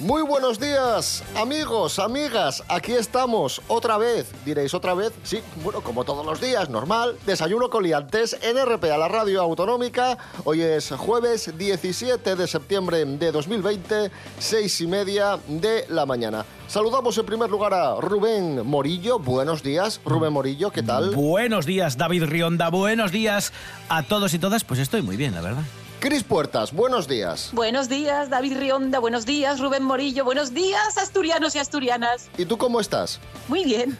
Muy buenos días, amigos, amigas. Aquí estamos otra vez. Diréis otra vez, sí, bueno, como todos los días, normal. Desayuno con liantes en RP a la radio autonómica. Hoy es jueves 17 de septiembre de 2020, seis y media de la mañana. Saludamos en primer lugar a Rubén Morillo. Buenos días, Rubén Morillo, ¿qué tal? Buenos días, David Rionda. Buenos días a todos y todas. Pues estoy muy bien, la verdad. Cris Puertas, buenos días. Buenos días, David Rionda. Buenos días, Rubén Morillo. Buenos días, asturianos y asturianas. ¿Y tú cómo estás? Muy bien.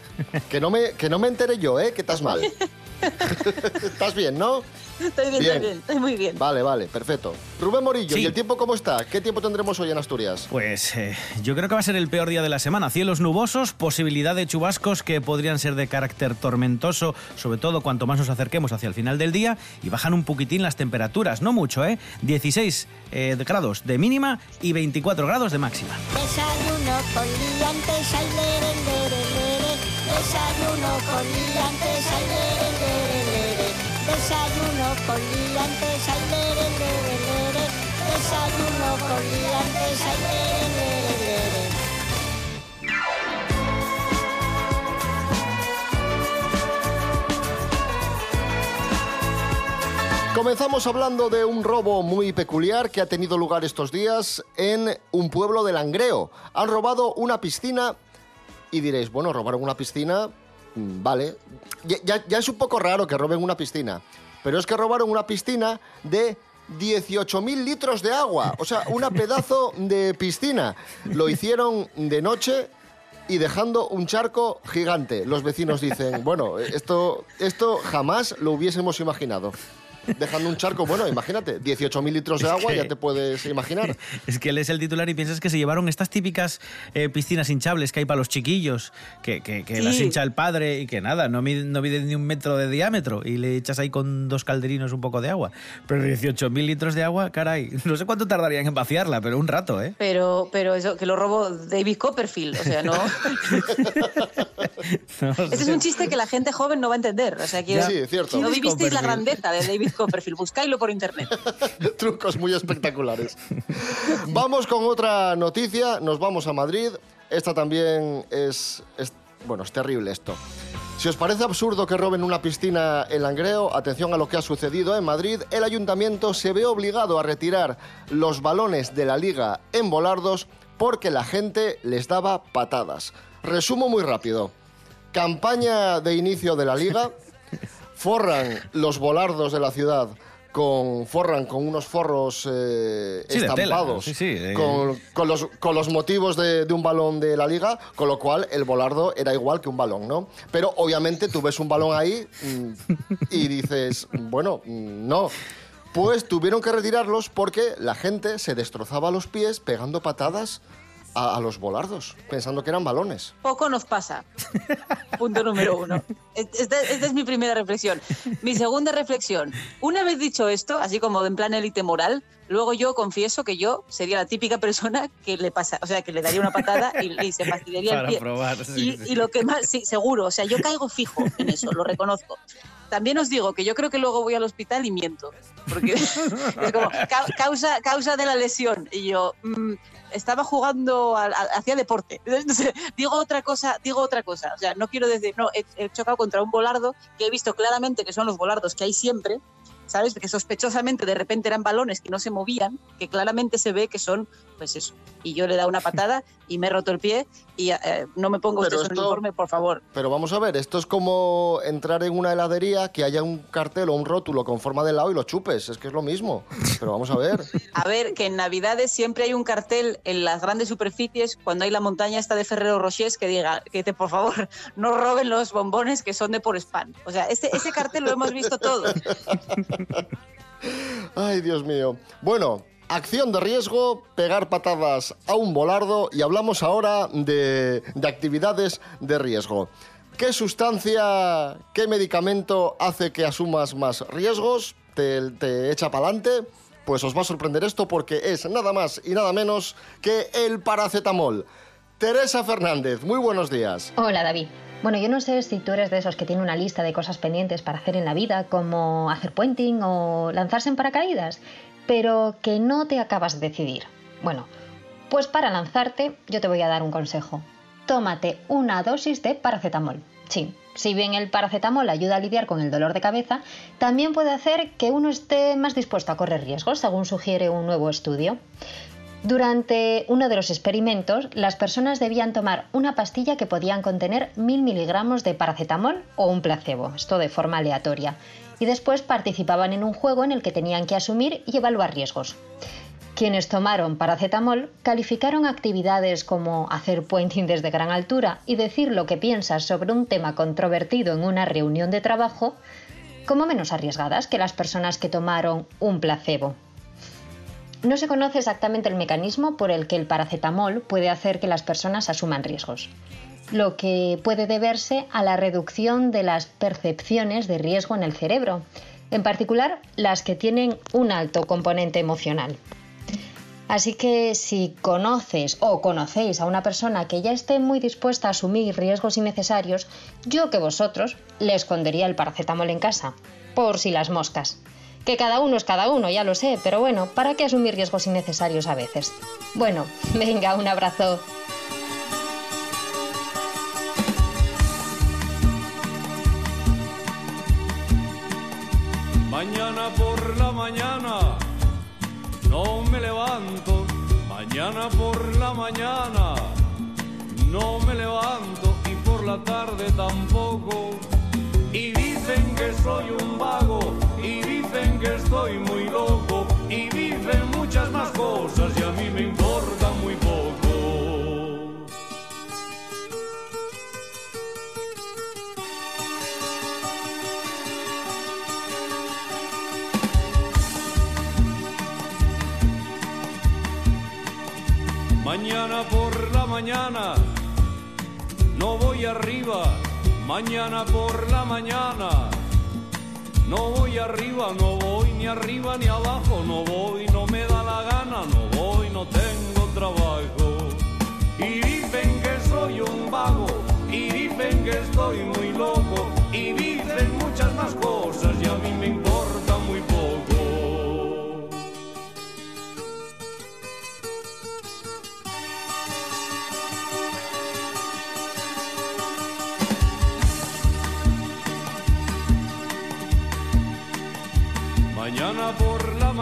Que no me, que no me entere yo, ¿eh? Que estás mal. ¿Estás bien, no? Estoy bien, estoy bien, estoy muy bien. Vale, vale, perfecto. Rubén Morillo, Sí. ¿y el tiempo cómo está? ¿Qué tiempo tendremos hoy en Asturias? Pues eh, yo creo que va a ser el peor día de la semana. Cielos nubosos, posibilidad de chubascos que podrían ser de carácter tormentoso, sobre todo cuanto más nos acerquemos hacia el final del día, y bajan un poquitín las temperaturas, no mucho, ¿eh? 16 eh, grados de mínima y 24 grados de máxima. Desayuno con liantes. Desayuno con liantes, ay, lere, lere. Desayuno con liantes, ay, lere. Desayuno con liantes, ay, lere. Comenzamos hablando de un robo muy peculiar que ha tenido lugar estos días en un pueblo de Langreo. Han robado una piscina y diréis, bueno, robaron una piscina, mm, vale. Ya, ya- ya es un poco raro que roben una piscina, pero es que robaron una piscina de 18.000 litros de agua, o sea, una pedazo de piscina. Lo hicieron de noche y dejando un charco gigante. Los vecinos dicen, bueno, esto, esto jamás lo hubiésemos imaginado. Dejando un charco, bueno, imagínate, 18.000 litros de agua, que- ya te puedes imaginar. Es que lees el titular y piensas que se llevaron estas típicas eh, piscinas hinchables que hay para los chiquillos, que, que- que Sí. las hincha el padre y que nada, no miden, no miden ni un metro de diámetro y le echas ahí con dos calderinos un poco de agua. Pero 18.000 litros de agua, caray, no sé cuánto tardarían en vaciarla, pero un rato, ¿eh? Pero, pero eso, que lo robó David Copperfield, o sea, no. No Ese es un chiste que la gente joven no va a entender. O sea, que Sí, es cierto. no ¿Quién es vivisteis la grandeza de David Copperfield. Buscáislo por internet. Trucos muy espectaculares. Vamos con otra noticia, nos vamos a Madrid. Esta también es, es- bueno, es terrible esto. Si os parece absurdo que roben una piscina en Langreo, atención a lo que ha sucedido en Madrid, el ayuntamiento se ve obligado a retirar los balones de la liga en volardos porque la gente les daba patadas. Resumo muy rápido. Campaña de inicio de la liga, forran los volardos de la ciudad con forran con unos forros eh, Sí, estampados sí, sí, eh. con, con los, con los motivos de, de un balón de la liga, con lo cual el volardo era igual que un balón, ¿no? Pero obviamente tú ves un balón ahí mm, y dices, bueno, mm, no. Pues tuvieron que retirarlos porque la gente se destrozaba los pies pegando patadas a, a los volardos, pensando que eran balones. Poco nos pasa. Punto número uno. Esta, esta es mi primera reflexión. Mi segunda reflexión. Una vez dicho esto, así como en plan élite moral, luego yo confieso que yo sería la típica persona que le pasa, o sea, que le daría una patada y, y se fastidiaría el Para pie. probar, sí, y, sí. y lo que más, sí, seguro, o sea, yo caigo fijo en eso, lo reconozco. También os digo que yo creo que luego voy al hospital y miento, porque es como ca- causa, causa de la lesión. Y yo mm, estaba jugando, hacía deporte. Digo otra cosa, digo otra cosa. O sea, no quiero decir, no, he, he chocado contra un volardo que he visto claramente que son los volardos que hay siempre, ¿sabes? Que sospechosamente de repente eran balones que no se movían, que claramente se ve que son, pues eso. Y yo le he dado una patada y me he roto el pie y eh, no me pongo Pero usted esto- uniforme, por favor. Pero vamos a ver, esto es como entrar en una heladería que haya un cartel o un rótulo con forma de helado y lo chupes. Es que es lo mismo. Pero vamos a ver. A ver, que en Navidades siempre hay un cartel en las grandes superficies, cuando hay la montaña esta de Ferrero Rocher, que diga que te, por favor, no roben los bombones que son de por spam. O sea, ese, ese cartel lo hemos visto todos. Ay, Dios mío. Bueno, acción de riesgo, pegar patadas a un volardo y hablamos ahora de, de actividades de riesgo. ¿Qué sustancia, qué medicamento hace que asumas más riesgos? ¿Te, te echa para adelante? Pues os va a sorprender esto porque es nada más y nada menos que el paracetamol. Teresa Fernández, muy buenos días. Hola David. Bueno, yo no sé si tú eres de esos que tiene una lista de cosas pendientes para hacer en la vida, como hacer puenting o lanzarse en paracaídas, pero que no te acabas de decidir. Bueno, pues para lanzarte yo te voy a dar un consejo. Tómate una dosis de paracetamol. Sí, si bien el paracetamol ayuda a lidiar con el dolor de cabeza, también puede hacer que uno esté más dispuesto a correr riesgos, según sugiere un nuevo estudio. Durante uno de los experimentos, las personas debían tomar una pastilla que podían contener mil miligramos de paracetamol o un placebo, esto de forma aleatoria, y después participaban en un juego en el que tenían que asumir y evaluar riesgos. Quienes tomaron paracetamol calificaron actividades como hacer puenting desde gran altura y decir lo que piensas sobre un tema controvertido en una reunión de trabajo como menos arriesgadas que las personas que tomaron un placebo. No se conoce exactamente el mecanismo por el que el paracetamol puede hacer que las personas asuman riesgos, lo que puede deberse a la reducción de las percepciones de riesgo en el cerebro, en particular las que tienen un alto componente emocional. Así que si conoces o conocéis a una persona que ya esté muy dispuesta a asumir riesgos innecesarios, yo que vosotros le escondería el paracetamol en casa, por si las moscas. Que cada uno es cada uno, ya lo sé, pero bueno, ¿para qué asumir riesgos innecesarios a veces? Bueno, venga, un abrazo. Mañana por la mañana no me levanto. Mañana por la mañana no me levanto y por la tarde tampoco. Y dicen que soy un vago y que estoy muy loco y dicen muchas más cosas y a mí me importa muy poco. Mañana por la mañana no voy arriba. Mañana por la mañana no voy arriba, no voy ni arriba ni abajo, no voy, no me da la gana, no voy, no tengo trabajo. Y dicen que soy un vago, y dicen que estoy muy loco, y dicen muchas más cosas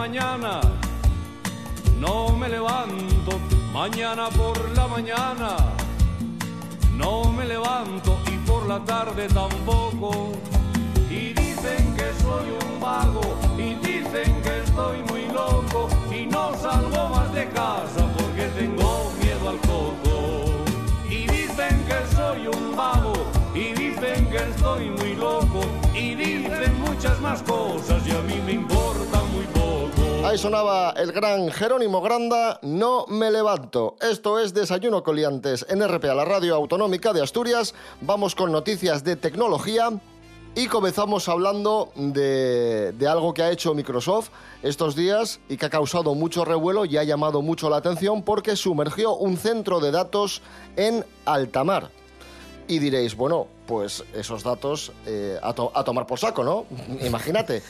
mañana no me levanto, mañana por la mañana no me levanto y por la tarde tampoco. Y dicen que soy un vago y dicen que Ahí sonaba el gran Jerónimo Granda, No me levanto. Esto es Desayuno Coliantes en RPA, la radio autonómica de Asturias. Vamos con noticias de tecnología. Y comenzamos hablando de, de, algo que ha hecho Microsoft estos días y que ha causado mucho revuelo y ha llamado mucho la atención porque sumergió un centro de datos en alta mar. Y diréis, bueno, pues esos datos eh, a, a, tomar por saco, ¿no? Imagínate.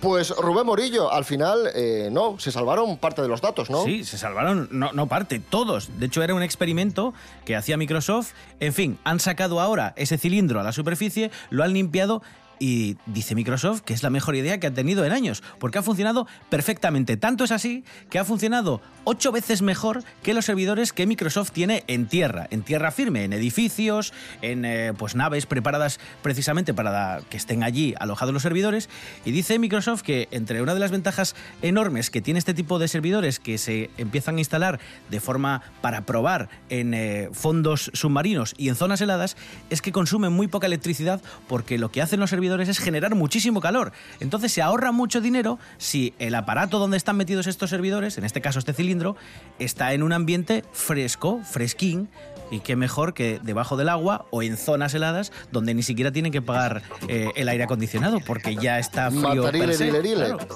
Pues Rubén Morillo, al final, eh, no, se salvaron parte de los datos, ¿no? Sí, se salvaron, no, no parte, todos. De hecho, era un experimento que hacía Microsoft. En fin, han sacado ahora ese cilindro a la superficie, lo han limpiado y dice Microsoft que es la mejor idea que ha tenido en años, porque ha funcionado perfectamente. Tanto es así que ha funcionado ocho veces mejor que los servidores que Microsoft tiene en tierra, en tierra firme, en edificios, en eh, pues naves preparadas precisamente para que estén allí alojados los servidores. Y dice Microsoft que entre una de las ventajas enormes que tiene este tipo de servidores que se empiezan a instalar de forma para probar en eh, fondos submarinos y en zonas heladas es que consumen muy poca electricidad porque lo que hacen los servidores es generar muchísimo calor. Entonces se ahorra mucho dinero si el aparato donde están metidos estos servidores, en este caso este cilindro, está en un ambiente fresco, fresquín, y qué mejor que debajo del agua o en zonas heladas donde ni siquiera tienen que pagar eh, el aire acondicionado porque ya está frío. Matarile, per se. dilerile. Claro.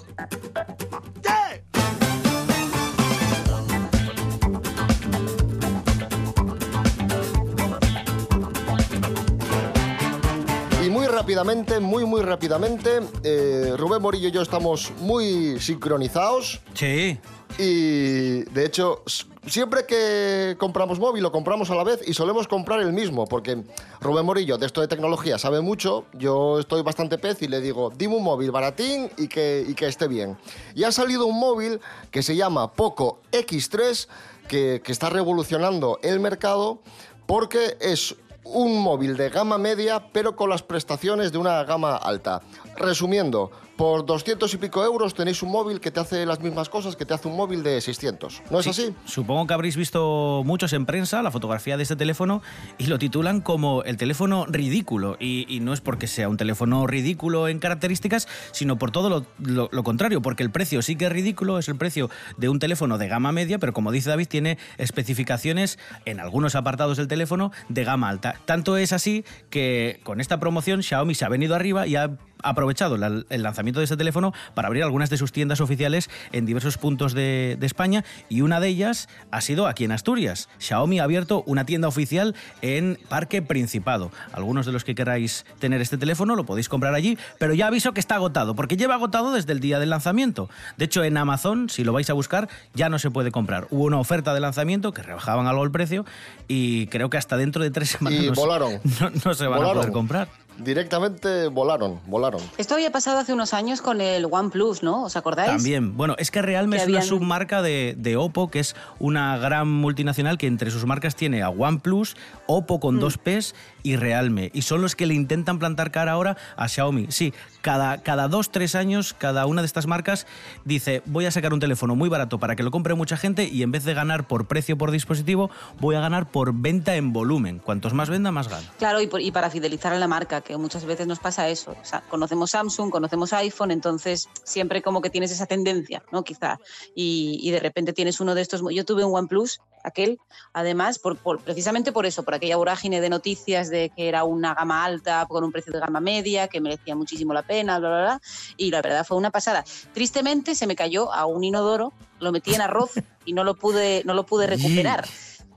Rápidamente, muy, muy rápidamente. eh, Rubén Morillo y yo estamos muy sincronizados. Sí. Y de hecho, siempre que compramos móvil lo compramos a la vez y solemos comprar el mismo, porque Rubén Morillo de esto de tecnología sabe mucho, yo estoy bastante pez y le digo, dime un móvil baratín y que, y que esté bien. Y ha salido un móvil que se llama Poco X3, que, que está revolucionando el mercado porque es un móvil de gama media, pero con las prestaciones de una gama alta. Resumiendo, por 200 y pico euros tenéis un móvil que te hace las mismas cosas que te hace un móvil de 600. ¿No es Sí, así? Supongo que habréis visto muchos en prensa la fotografía de este teléfono y lo titulan como el teléfono ridículo. Y, y no es porque sea un teléfono ridículo en características, sino por todo lo, lo- lo contrario, porque el precio sí que es ridículo, es el precio de un teléfono de gama media, pero como dice David, tiene especificaciones en algunos apartados del teléfono de gama alta. Tanto es así que con esta promoción Xiaomi se ha venido arriba y ha aprovechado la- el lanzamiento de este teléfono para abrir algunas de sus tiendas oficiales en diversos puntos de, de España y una de ellas ha sido aquí en Asturias. Xiaomi ha abierto una tienda oficial en Parque Principado. Algunos de los que queráis tener este teléfono lo podéis comprar allí, pero ya aviso que está agotado, porque lleva agotado desde el día del lanzamiento. De hecho, en Amazon, si lo vais a buscar, ya no se puede comprar. Hubo una oferta de lanzamiento que rebajaban algo el precio y creo que hasta dentro de tres semanas Y no se- volaron. no, no se van a Volaron. poder comprar. Directamente volaron, volaron. Esto había pasado hace unos años con el OnePlus, ¿no? ¿Os acordáis? También. Bueno, es que Realme Que es una submarca de, de Oppo, que es una gran multinacional que entre sus marcas tiene a OnePlus, Oppo Mm. con dos Ps y Realme. Y son los que le intentan plantar cara ahora a Xiaomi. Sí, cada, cada dos, tres años, cada una de estas marcas dice, voy a sacar un teléfono muy barato para que lo compre mucha gente y en vez de ganar por precio por dispositivo, voy a ganar por venta en volumen. Cuantos más venda, más gana. Claro, y, para fidelizar a la marca, que muchas veces nos pasa eso. Conocemos Samsung, conocemos iPhone, entonces siempre como que tienes esa tendencia, ¿no? Quizá. Y, de repente tienes uno de estos. Yo tuve un OnePlus, aquel, además, por- precisamente por eso, por aquella vorágine de noticias de que era una gama alta con un precio de gama media, que merecía muchísimo la pena, bla, bla, bla. Y la verdad fue una pasada. Tristemente se me cayó a un inodoro, lo metí en arroz y no lo pude, no lo pude recuperar.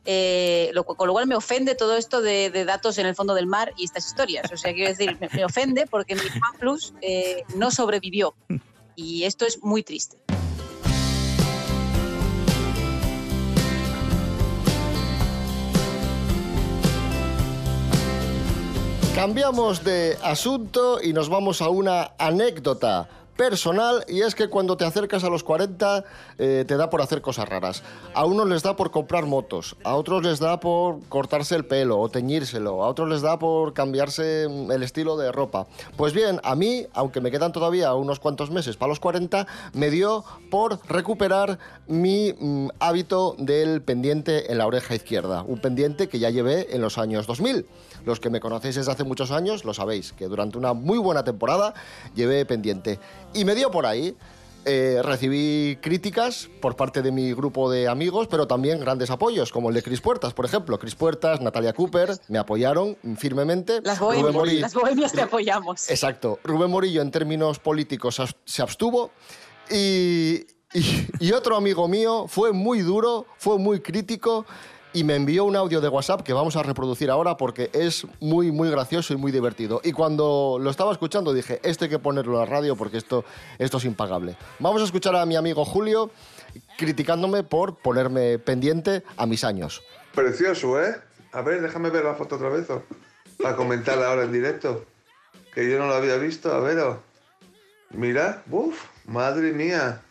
Eh, lo- con lo cual me ofende todo esto de, de datos en el fondo del mar y estas historias. O sea, quiero decir, me, me ofende porque mi OnePlus eh, no sobrevivió. Y esto es muy triste. Cambiamos de asunto y nos vamos a una anécdota personal y es que cuando te acercas a los 40 eh, te da por hacer cosas raras. A unos les da por comprar motos, a otros les da por cortarse el pelo o teñírselo, a otros les da por cambiarse mm, el estilo de ropa. Pues bien, a mí, aunque me quedan todavía unos cuantos meses para los 40, me dio por recuperar mi mm, hábito del pendiente en la oreja izquierda, un pendiente que ya llevé en los años 2000. Los que me conocéis desde hace muchos años lo sabéis, que durante una muy buena temporada llevé pendiente. Y me dio por ahí. Eh, recibí críticas por parte de mi grupo de amigos, pero también grandes apoyos, como el de Cris Puertas, por ejemplo. Cris Puertas, Natalia Cooper, me apoyaron firmemente. Las Rubén bohemias, Morillo- las bohemias te apoyamos. Exacto. Rubén Morillo, en términos políticos, se abstuvo. Y, y- y otro amigo mío fue muy duro, fue muy crítico y me envió un audio de WhatsApp que vamos a reproducir ahora porque es muy, muy gracioso y muy divertido. Y cuando lo estaba escuchando dije, esto hay que ponerlo en la radio porque esto, esto es impagable. Vamos a escuchar a mi amigo Julio criticándome por ponerme pendiente a mis años. Precioso, ¿eh? A ver, déjame ver la foto otra vez, o- para comentarla ahora en directo. Que yo no la había visto, a ver. Mira, uff, madre mía.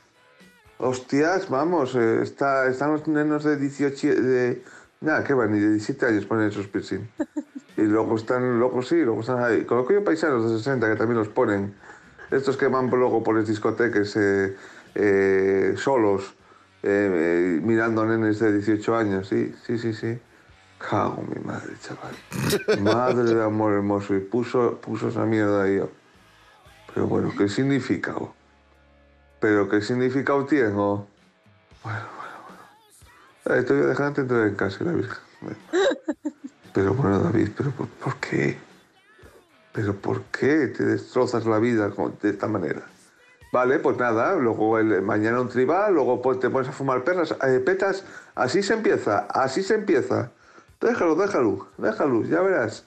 Hostias, vamos, eh, está, están los nenos de 18, de... Nada, que van, ni de 17 años ponen esos piercing. Y luego están, luego sí, luego están ahí. Conozco yo paisanos de 60 que también los ponen. Estos que van luego por las discotecas eh, eh, solos, eh, eh, mirando nenes de 18 años, sí, sí, sí, sí. Cago mi madre, chaval. Madre de amor hermoso. Y puso, puso esa mierda ahí. oh. Pero bueno, ¿qué significa? oh? ¿Pero qué significado tiene? Bueno, bueno, bueno. Eh, te voy a dejar antes de entrar en casa, la Virgen. Pero bueno, David, ¿pero por, por qué? ¿Pero por qué te destrozas la vida de esta manera? Vale, pues nada, luego el, mañana un tribal, luego pues te pones a fumar perlas, eh, petas, así se empieza, así se empieza. Déjalo, déjalo, déjalo, ya verás.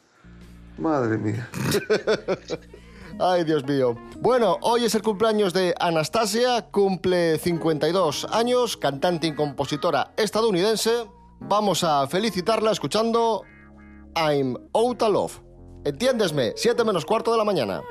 Madre mía. Ay, Dios mío. Bueno, hoy es el cumpleaños de Anastasia, cumple 52 años, cantante y compositora estadounidense. Vamos a felicitarla escuchando I'm Out of Love. Entiéndesme, 7 menos cuarto de la mañana.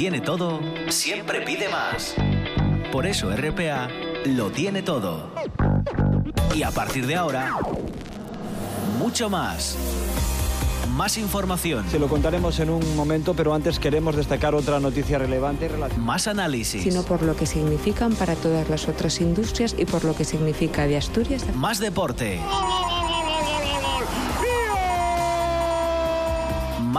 Tiene todo, siempre pide más. Por eso RPA lo tiene todo. Y a partir de ahora, mucho más. Más información, Se lo contaremos en un momento, pero antes queremos destacar otra noticia relevante relacionada. más análisis, sino por lo que significan para todas las otras industrias y por lo que significa de Asturias. más deporte,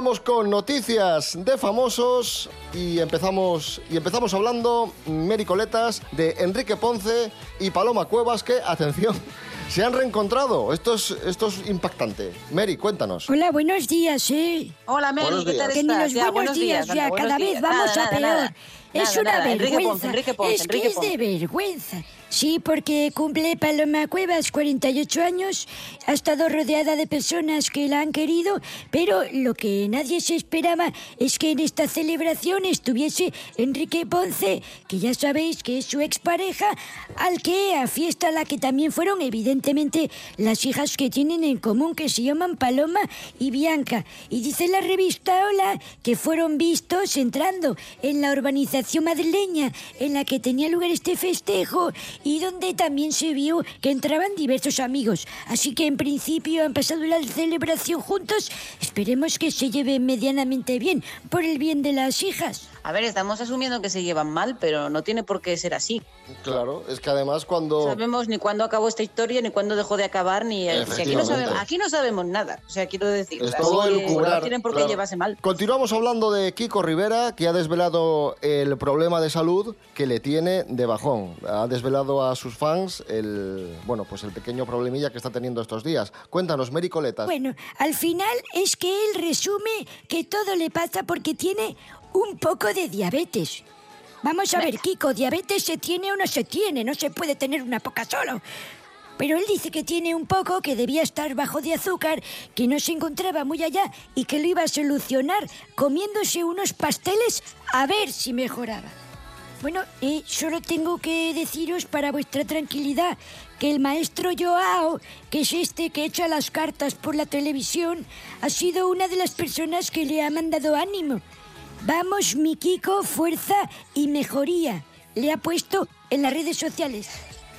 Vamos con noticias de famosos y empezamos y empezamos hablando Mericoletas de Enrique Ponce y Paloma Cuevas que atención se han reencontrado. Esto es esto es impactante. Mary, cuéntanos. Hola, buenos días, ¿eh? Hola, Mary, Buenos ¿qué tal días. Que ni estás? los Ya, buenos días, anda, ya, buenos cada vez días. vamos Nada, a nada, peor. nada. Es Nada, una nada. Enrique vergüenza. Ponce, Enrique Ponce, es Enrique que es de Ponce. vergüenza. Sí, porque cumple Paloma Cuevas 48 años, ha estado rodeada de personas que la han querido, pero lo que nadie se esperaba es que en esta celebración estuviese Enrique Ponce, que ya sabéis que es su expareja, al que a fiesta la que también fueron evidentemente las hijas que tienen en común, que se llaman Paloma y Bianca. Y dice la revista Hola que fueron vistos entrando en la urbanización madrileña en la que tenía lugar este festejo y donde también se vio que entraban diversos amigos. Así que en principio han pasado la celebración juntos. Esperemos que se lleven medianamente bien por el bien de las hijas. A ver, estamos asumiendo que se llevan mal, pero no tiene por qué ser así. Claro, es que además No cuando sabemos ni cuándo acabó esta historia, ni cuándo dejó de acabar, ni... si aquí, no sabemos, aquí no sabemos nada. O sea, quiero decir, Es todo que elucubrar, no tienen por qué claro. llevarse mal. Continuamos hablando de Kiko Rivera, que ha desvelado el problema de salud que le tiene de bajón. Ha desvelado a sus fans el, bueno, pues el pequeño problemilla que está teniendo estos días. Cuéntanos, Mary Coletas. Bueno, al final es que él resume que todo le pasa porque tiene un poco de diabetes. Vamos a ver, Kiko, ¿diabetes se tiene o no se tiene? No se puede tener una poca solo. Pero él dice que tiene un poco, que debía estar bajo de azúcar, que no se encontraba muy allá y que lo iba a solucionar comiéndose unos pasteles a ver si mejoraba. Bueno, eh, solo tengo que deciros para vuestra tranquilidad que el maestro Joao, que es este que echa las cartas por la televisión, ha sido una de las personas que le ha mandado ánimo. Vamos, mi Kiko, fuerza y mejoría. Le ha puesto en las redes sociales.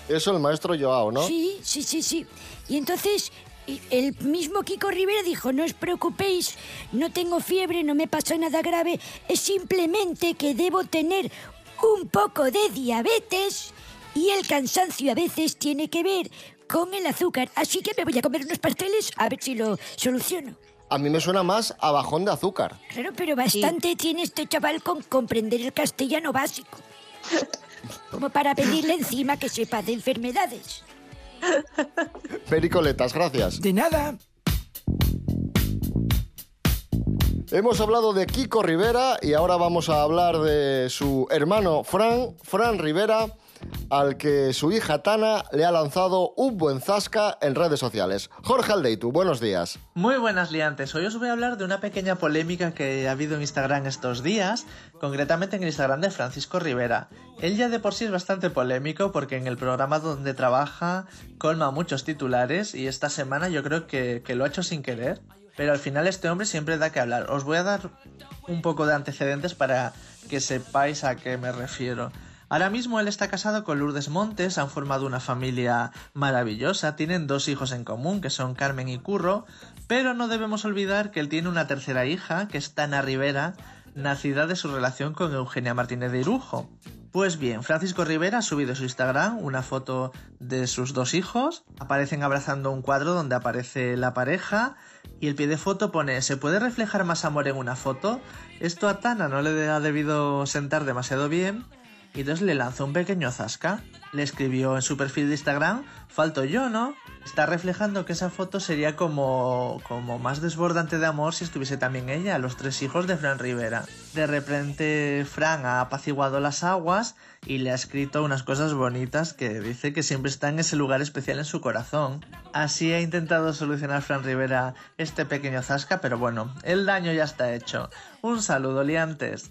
Eso el maestro Joao, ¿no? Sí, sí, sí, sí. Y entonces el mismo Kiko Rivera dijo, no os preocupéis, no tengo fiebre, no me pasa nada grave, es simplemente que debo tener un poco de diabetes y el cansancio a veces tiene que ver con el azúcar. Así que me voy a comer unos pasteles a ver si lo soluciono. A mí me suena más a bajón de azúcar. Claro, pero bastante tiene este chaval con comprender el castellano básico. Como para pedirle encima que sepa de enfermedades. Pericoletas, gracias. De nada. Hemos hablado de Kiko Rivera y ahora vamos a hablar de su hermano Fran, Fran Rivera, al que su hija Tana le ha lanzado un buen zasca en redes sociales. Jorge Aldeitu, buenos días. Muy buenas liantes, hoy os voy a hablar de una pequeña polémica que ha habido en Instagram estos días, concretamente en el Instagram de Francisco Rivera. Él ya de por sí es bastante polémico porque en el programa donde trabaja colma muchos titulares y esta semana yo creo que, que lo ha hecho sin querer. Pero al final este hombre siempre da que hablar. Os voy a dar un poco de antecedentes para que sepáis a qué me refiero. Ahora mismo él está casado con Lourdes Montes, han formado una familia maravillosa, tienen dos hijos en común, que son Carmen y Curro, pero no debemos olvidar que él tiene una tercera hija, que es Tana Rivera, nacida de su relación con Eugenia Martínez de Irujo. Pues bien, Francisco Rivera ha subido a su Instagram una foto de sus dos hijos, aparecen abrazando un cuadro donde aparece la pareja y el pie de foto pone ¿se puede reflejar más amor en una foto? Esto a Tana no le ha debido sentar demasiado bien y entonces le lanzó un pequeño zasca. Le escribió en su perfil de Instagram, falto yo, ¿no? Está reflejando que esa foto sería como, como más desbordante de amor si estuviese también ella, los tres hijos de Fran Rivera. De repente Fran ha apaciguado las aguas y le ha escrito unas cosas bonitas que dice que siempre está en ese lugar especial en su corazón. Así ha intentado solucionar Fran Rivera este pequeño zasca, pero bueno, el daño ya está hecho. Un saludo, liantes.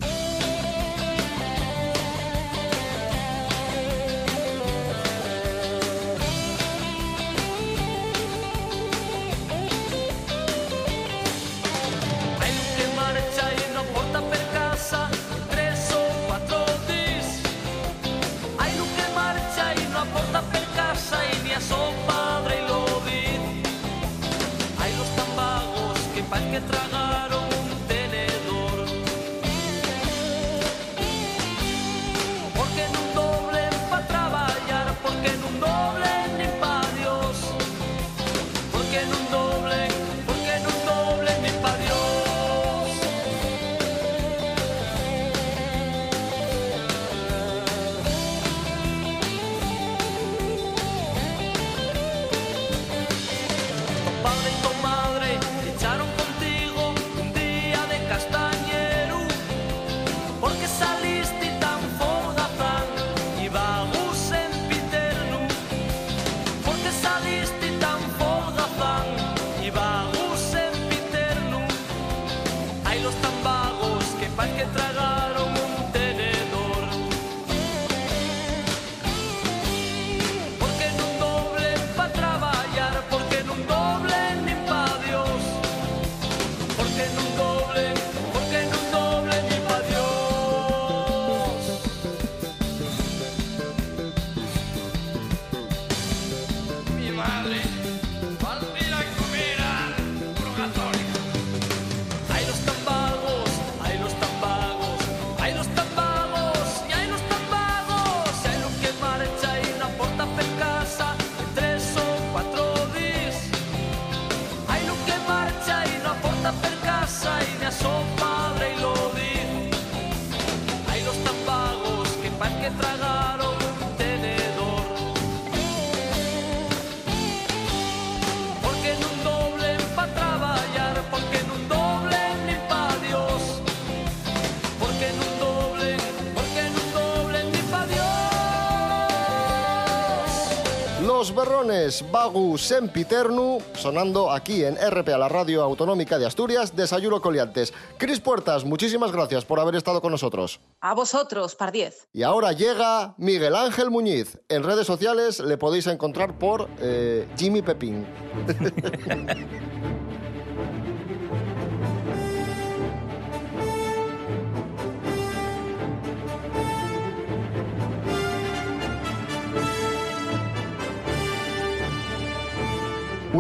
Berrones, Bagu Sempiternu, sonando aquí en RP a la Radio Autonómica de Asturias, Desayuno Coliantes. Cris Puertas, muchísimas gracias por haber estado con nosotros. A vosotros, par 10. Y ahora llega Miguel Ángel Muñiz. En redes sociales le podéis encontrar por eh, Jimmy Pepín.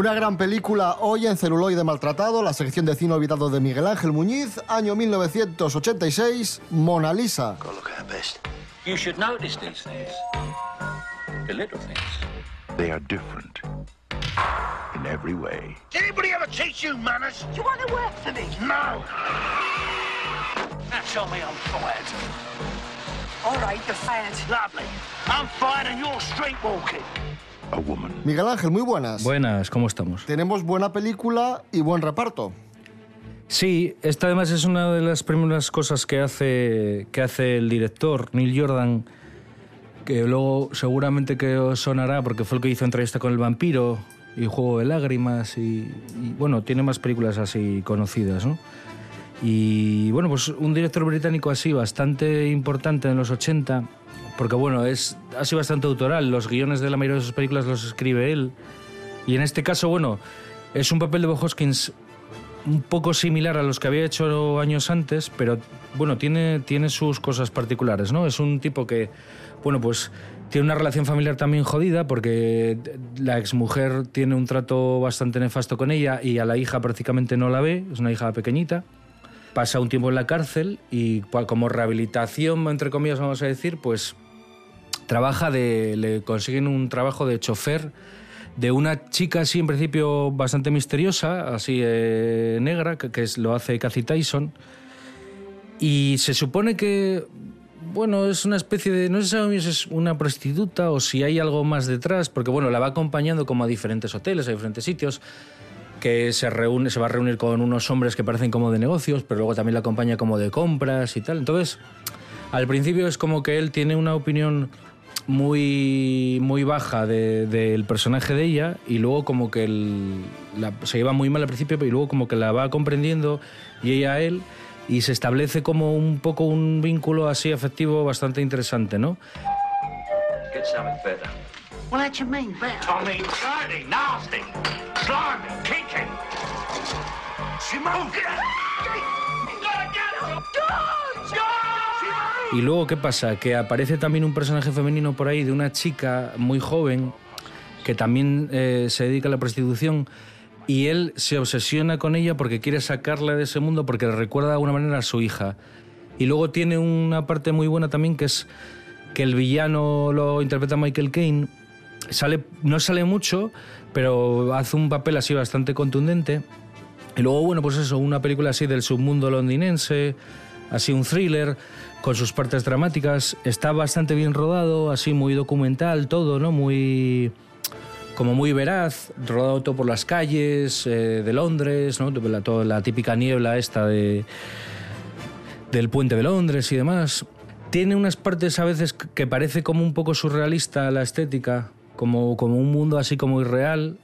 Una gran película hoy en celuloide maltratado, la sección de cine olvidado de Miguel Ángel Muñiz, año 1986, Mona Lisa. Look our best. You should notice these things. The little things. They are different. in every way. Did anybody ever teach you manners? You want to work for me? No. Now tell me I'm fired. All right, you're fired. Lovely. I'm fired and you're street walking. A woman. Miguel Ángel, muy buenas. Buenas, ¿cómo estamos? Tenemos buena película y buen reparto. Sí, esta además es una de las primeras cosas que hace, que hace el director, Neil Jordan, que luego seguramente que os sonará porque fue el que hizo Entrevista con el vampiro y Juego de lágrimas y, y, bueno, tiene más películas así conocidas, ¿no? Y bueno, pues un director británico así bastante importante en los 80, porque bueno, es así bastante autoral, los guiones de la mayoría de sus películas los escribe él. Y en este caso, bueno, es un papel de Bob Hoskins un poco similar a los que había hecho años antes, pero bueno, tiene, tiene sus cosas particulares, ¿no? Es un tipo que, bueno, pues tiene una relación familiar también jodida porque la exmujer tiene un trato bastante nefasto con ella y a la hija prácticamente no la ve, es una hija pequeñita. Pasa un tiempo en la cárcel y pa- como rehabilitación, entre comillas vamos a decir, pues trabaja de... le consiguen un trabajo de chofer de una chica así en principio bastante misteriosa, así eh, negra, que, es- lo hace Cathy Tyson. Y se supone que, bueno, es una especie de, no sé si es una prostituta o si hay algo más detrás, porque bueno, la va acompañando como a diferentes hoteles, a diferentes sitios, que se reúne, se va a reunir con unos hombres que parecen como de negocios, pero luego también la acompaña como de compras y tal. Entonces, al principio es como que él tiene una opinión muy, muy baja de- del personaje de ella y luego como que el- la- se lleva muy mal al principio y luego como que la va comprendiendo y ella a él y se establece como un poco un vínculo así afectivo bastante interesante, ¿no? Get something better. Well, what you mean, better? I mean, dirty, nasty, slimy, kinky. Simone, Y luego, ¿qué pasa? Que aparece también un personaje femenino por ahí de una chica muy joven que también eh, se dedica a la prostitución y él se obsesiona con ella porque quiere sacarla de ese mundo porque le recuerda de alguna manera a su hija. Y luego tiene una parte muy buena también que es que el villano lo interpreta Michael Caine. Sale, no sale mucho, pero hace un papel así bastante contundente. Y luego, bueno, pues eso, una película así del submundo londinense, así un thriller, con sus partes dramáticas. Está bastante bien rodado, así muy documental, todo, ¿no? Muy. como muy veraz, rodado todo por las calles eh, de Londres, ¿no? La, toda la típica niebla esta de. del puente de Londres y demás. Tiene unas partes a veces que parece como un poco surrealista la estética, como, como un mundo así como irreal,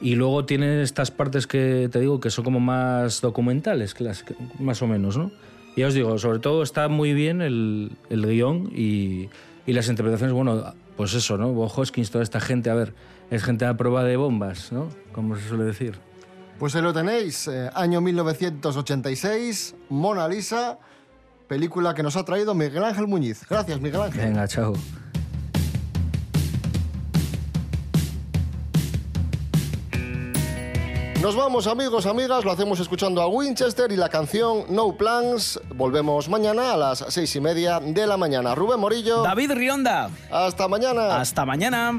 y luego tiene estas partes que te digo que son como más documentales, más o menos, ¿no? Y ya os digo, sobre todo está muy bien el, el guion y, y las interpretaciones, bueno, pues eso, ¿no? Bob Hoskins, toda esta gente, a ver, es gente a prueba de bombas, ¿no? Como se suele decir. Pues ahí lo tenéis, eh, año 1986, Mona Lisa, película que nos ha traído Miguel Ángel Muñiz. Gracias, Miguel Ángel. Venga, chao. Nos vamos amigos, amigas, lo hacemos escuchando a Winchester y la canción No Plans. Volvemos mañana a las seis y media de la mañana. Rubén Morillo. David Rionda. Hasta mañana. Hasta mañana.